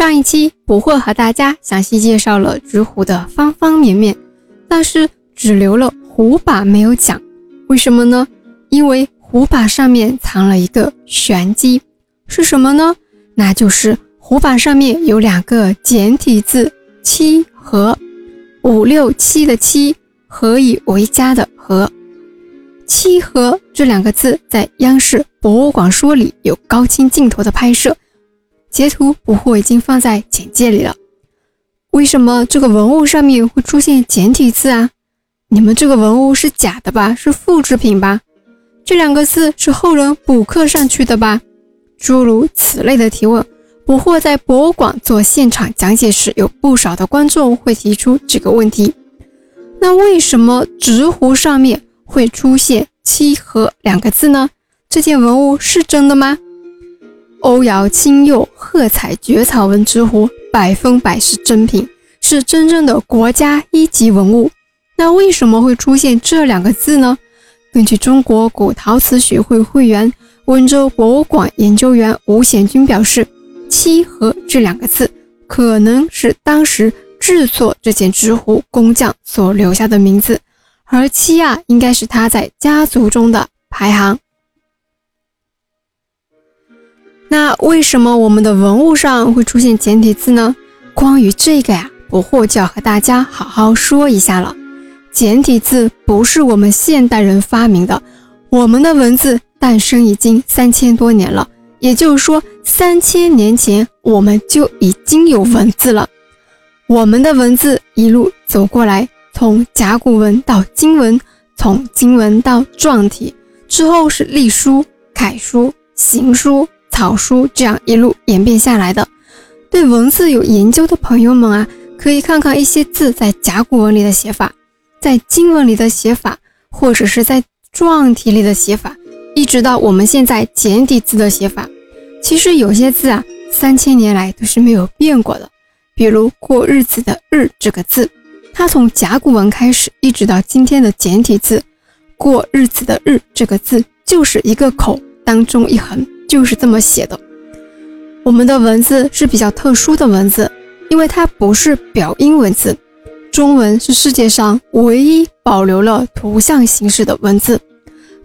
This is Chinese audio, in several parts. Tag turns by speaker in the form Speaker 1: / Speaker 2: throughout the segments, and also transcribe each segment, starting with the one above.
Speaker 1: 上一期不会和大家详细介绍了纸虎的方方面面，但是只留了虎把没有讲，为什么呢？因为虎把上面藏了一个玄机，是什么呢？那就是虎把上面有两个简体字“七”和五六七的“七”何以为家的“和”。七和这两个字在央视博物馆说里有高清镜头的拍摄，截图不惑已经放在简介里了。为什么这个文物上面会出现简体字啊？你们这个文物是假的吧？是复制品吧？这两个字是后人补刻上去的吧？诸如此类的提问，捕获在博物馆做现场讲解时，有不少的观众会提出这个问题。那为什么直壶上面？会出现“七和”两个字呢？这件文物是真的吗？欧瑶青釉褐彩蕨草纹之壶，百分百是真品，是真正的国家一级文物。那为什么会出现这两个字呢？根据中国古陶瓷学会会员、温州博物馆研究员吴显军表示，“七和”这两个字可能是当时制作这件纸壶工匠所留下的名字。而七啊，应该是他在家族中的排行。那为什么我们的文物上会出现简体字呢？关于这个呀，不惑就要和大家好好说一下了。简体字不是我们现代人发明的，我们的文字诞生已经三千多年了，也就是说，三千年前我们就已经有文字了。我们的文字一路走过来。从甲骨文到金文，从金文到篆体，之后是隶书、楷书、行书、草书，这样一路演变下来的。对文字有研究的朋友们啊，可以看看一些字在甲骨文里的写法，在金文里的写法，或者是在篆体里的写法，一直到我们现在简体字的写法。其实有些字啊，三千年来都是没有变过的，比如过日子的“日”这个字。它从甲骨文开始，一直到今天的简体字“过日子”的“日”这个字，就是一个口当中一横，就是这么写的。我们的文字是比较特殊的文字，因为它不是表音文字。中文是世界上唯一保留了图像形式的文字。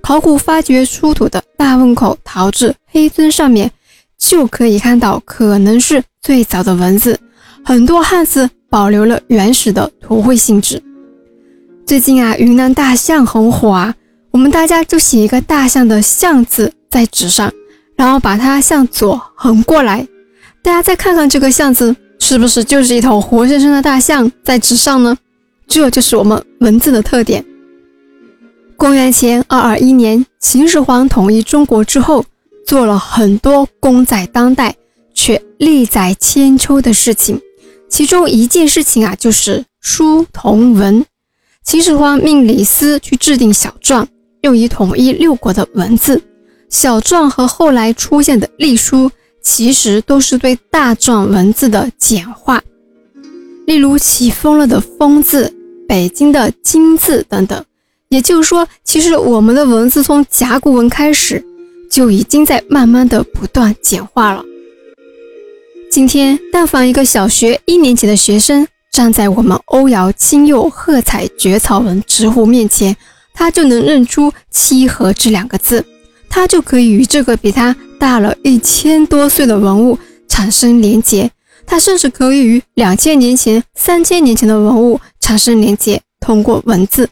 Speaker 1: 考古发掘出土的大汶口陶制黑尊上面，就可以看到可能是最早的文字，很多汉字。保留了原始的图绘性质。最近啊，云南大象很火啊，我们大家就写一个大象的“象”字在纸上，然后把它向左横过来。大家再看看这个“象”字，是不是就是一头活生生的大象在纸上呢？这就是我们文字的特点。公元前二二一年，秦始皇统一中国之后，做了很多功在当代却利在千秋的事情。其中一件事情啊，就是书同文。秦始皇命李斯去制定小篆，用以统一六国的文字。小篆和后来出现的隶书，其实都是对大篆文字的简化。例如起风了的“风”字，北京的“京”字等等。也就是说，其实我们的文字从甲骨文开始，就已经在慢慢的不断简化了。今天，但凡一个小学一年级的学生站在我们欧瑶青釉褐彩蕨草纹纸壶面前，他就能认出“七和”这两个字，他就可以与这个比他大了一千多岁的文物产生连结，他甚至可以与两千年前、三千年前的文物产生连结，通过文字。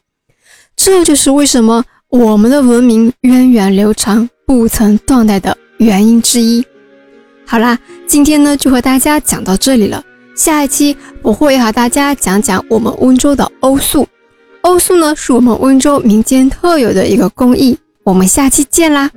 Speaker 1: 这就是为什么我们的文明源远流长、不曾断代的原因之一。好啦，今天呢就和大家讲到这里了。下一期我会和大家讲讲我们温州的欧塑。欧塑呢是我们温州民间特有的一个工艺。我们下期见啦！